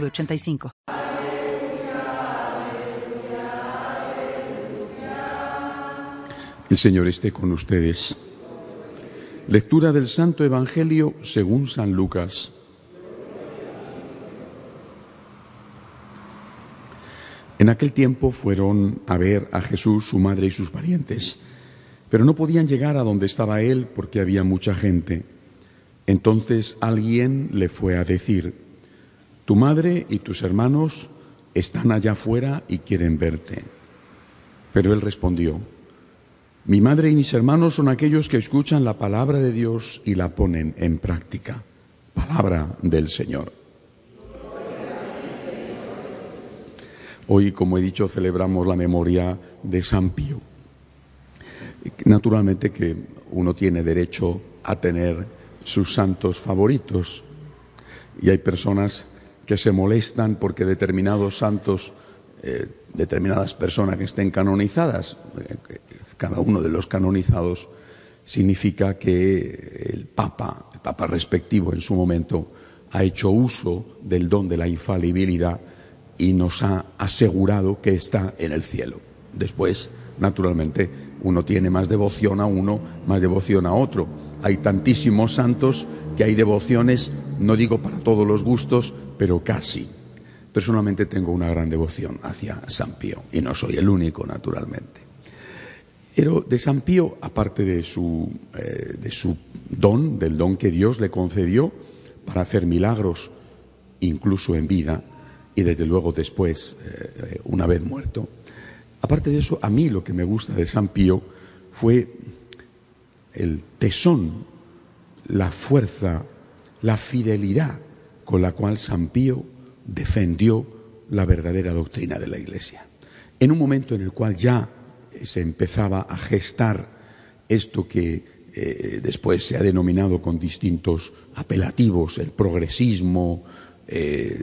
906985. El Señor esté con ustedes. Lectura del Santo Evangelio según San Lucas. En aquel tiempo fueron a ver a Jesús, su madre y sus parientes, pero no podían llegar a donde estaba él porque había mucha gente. Entonces alguien le fue a decir, tu madre y tus hermanos están allá afuera y quieren verte. Pero él respondió, mi madre y mis hermanos son aquellos que escuchan la palabra de Dios y la ponen en práctica. Palabra del Señor. Hoy, como he dicho, celebramos la memoria de San Pío. Naturalmente que uno tiene derecho a tener sus santos favoritos y hay personas que se molestan porque determinados santos, eh, determinadas personas que estén canonizadas, eh, cada uno de los canonizados significa que el Papa, el Papa respectivo en su momento, ha hecho uso del don de la infalibilidad y nos ha asegurado que está en el cielo. Después, naturalmente, uno tiene más devoción a uno, más devoción a otro. Hay tantísimos santos que hay devociones, no digo para todos los gustos, pero casi. Personalmente tengo una gran devoción hacia San Pío y no soy el único, naturalmente. Pero de San Pío, aparte de su, eh, de su don, del don que Dios le concedió para hacer milagros, incluso en vida, y desde luego después, eh, una vez muerto, aparte de eso, a mí lo que me gusta de San Pío fue el tesón, la fuerza, la fidelidad con la cual San Pío defendió la verdadera doctrina de la Iglesia. En un momento en el cual ya se empezaba a gestar esto que eh, después se ha denominado con distintos apelativos, el progresismo, eh,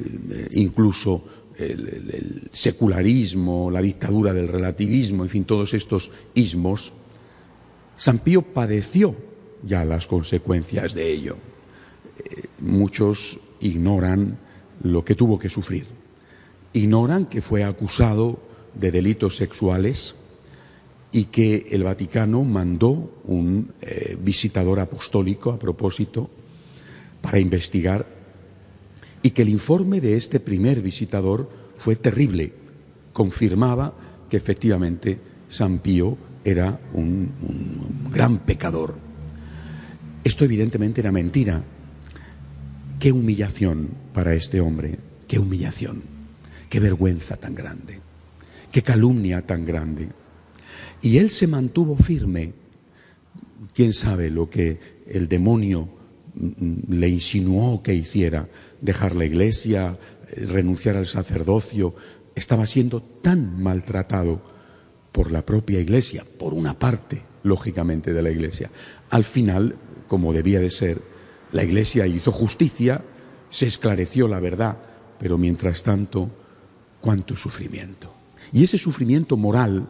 incluso el, secularismo, la dictadura del relativismo, en fin, todos estos ismos, San Pío padeció ya las consecuencias de ello. Eh, muchos ignoran lo que tuvo que sufrir. Ignoran que fue acusado de delitos sexuales y que el Vaticano mandó un eh, visitador apostólico a propósito para investigar y que el informe de este primer visitador fue terrible. Confirmaba que efectivamente San Pío era un gran pecador. Esto evidentemente era mentira. Qué humillación para este hombre, qué humillación, qué vergüenza tan grande, qué calumnia tan grande. Y él se mantuvo firme. ¿Quién sabe lo que el demonio mm, le insinuó que hiciera? Dejar la iglesia, renunciar al sacerdocio. Estaba siendo tan maltratado por la propia iglesia, por una parte, lógicamente, de la iglesia. Al final, como debía de ser, la iglesia hizo justicia, se esclareció la verdad, pero mientras tanto, cuánto sufrimiento. Y ese sufrimiento moral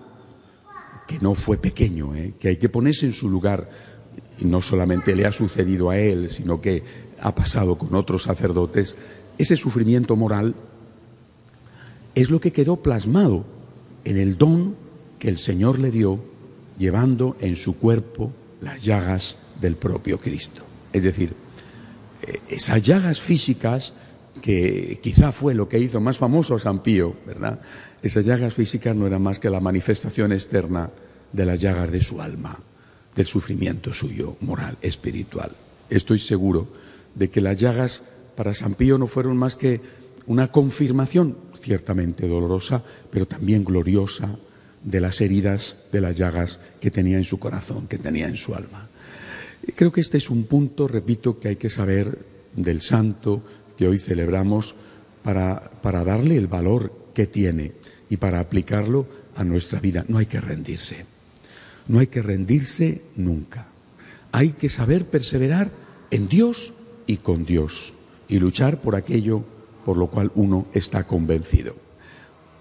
que no fue pequeño, ¿eh? que hay que ponerse en su lugar. Y no solamente le ha sucedido a él, sino que ha pasado con otros sacerdotes. Ese sufrimiento moral es lo que quedó plasmado en el don que el Señor le dio, llevando en su cuerpo las llagas del propio Cristo. Es decir, eh, esas llagas físicas que quizá fue lo que hizo más famoso a San Pío, ¿verdad? Esas llagas físicas no eran más que la manifestación externa de las llagas de su alma, del sufrimiento suyo moral, espiritual. Estoy seguro de que las llagas para San Pío no fueron más que una confirmación, ciertamente dolorosa, pero también gloriosa, de las heridas, de las llagas que tenía en su corazón, que tenía en su alma. Creo que este es un punto, repito, que hay que saber del santo que hoy celebramos para, para darle el valor que tiene y para aplicarlo a nuestra vida. No hay que rendirse. No hay que rendirse nunca. Hay que saber perseverar en Dios y con Dios y luchar por aquello por lo cual uno está convencido.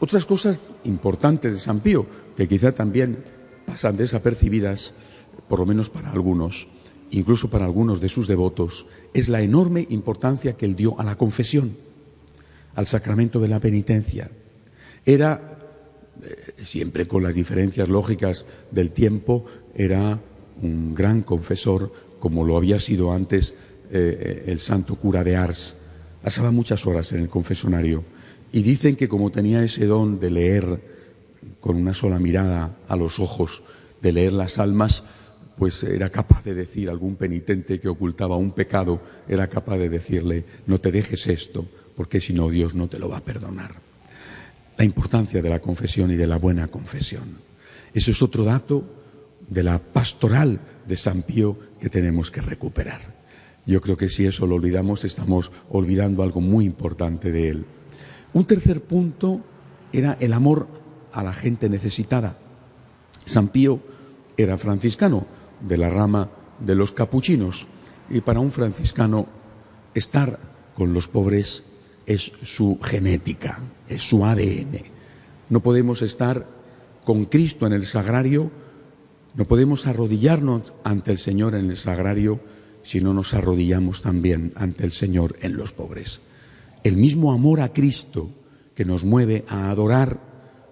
Otras cosas importantes de San Pío, que quizá también pasan desapercibidas, por lo menos para algunos, incluso para algunos de sus devotos, es la enorme importancia que él dio a la confesión, al sacramento de la penitencia. Era, eh, siempre con las diferencias lógicas del tiempo, era un gran confesor, como lo había sido antes eh, el santo cura de Ars. Pasaba muchas horas en el confesonario y dicen que como tenía ese don de leer con una sola mirada a los ojos, de leer las almas, pues era capaz de decir a algún penitente que ocultaba un pecado, era capaz de decirle, no te dejes esto, porque si no Dios no te lo va a perdonar. La importancia de la confesión y de la buena confesión. Eso es otro dato de la pastoral de San Pío que tenemos que recuperar. Yo creo que si eso lo olvidamos, estamos olvidando algo muy importante de él. Un tercer punto era el amor a la gente necesitada. San Pío era franciscano de la rama de los capuchinos y para un franciscano estar con los pobres es su genética, es su ADN. No podemos estar con Cristo en el sagrario, no podemos arrodillarnos ante el Señor en el sagrario si no nos arrodillamos también ante el Señor en los pobres. El mismo amor a Cristo que nos mueve a adorar,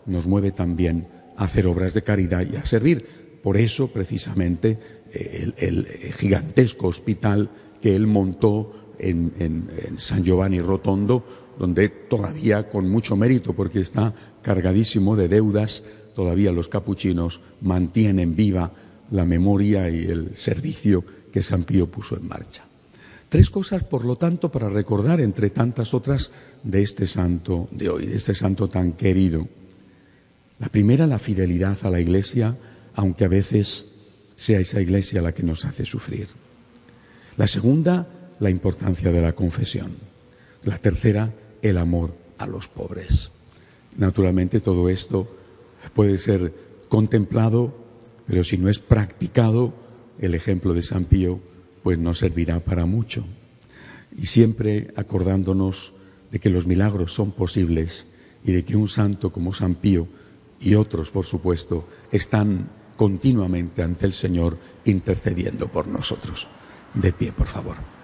nos mueve también a hacer obras de caridad y a servir. Por eso, precisamente, el, gigantesco hospital que él montó en, en, San Giovanni Rotondo, donde todavía con mucho mérito, porque está cargadísimo de deudas, todavía los capuchinos mantienen viva la memoria y el servicio que San Pío puso en marcha. Tres cosas, por lo tanto, para recordar entre tantas otras de este santo de hoy, de este santo tan querido. La primera, la fidelidad a la Iglesia, aunque a veces sea esa Iglesia la que nos hace sufrir. La segunda, la importancia de la confesión. La tercera, el amor a los pobres. Naturalmente todo esto puede ser contemplado, pero si no es practicado, el ejemplo de San Pío pues no servirá para mucho. Y siempre acordándonos de que los milagros son posibles y de que un santo como San Pío y otros, por supuesto, están continuamente ante el Señor intercediendo por nosotros. De pie, por favor.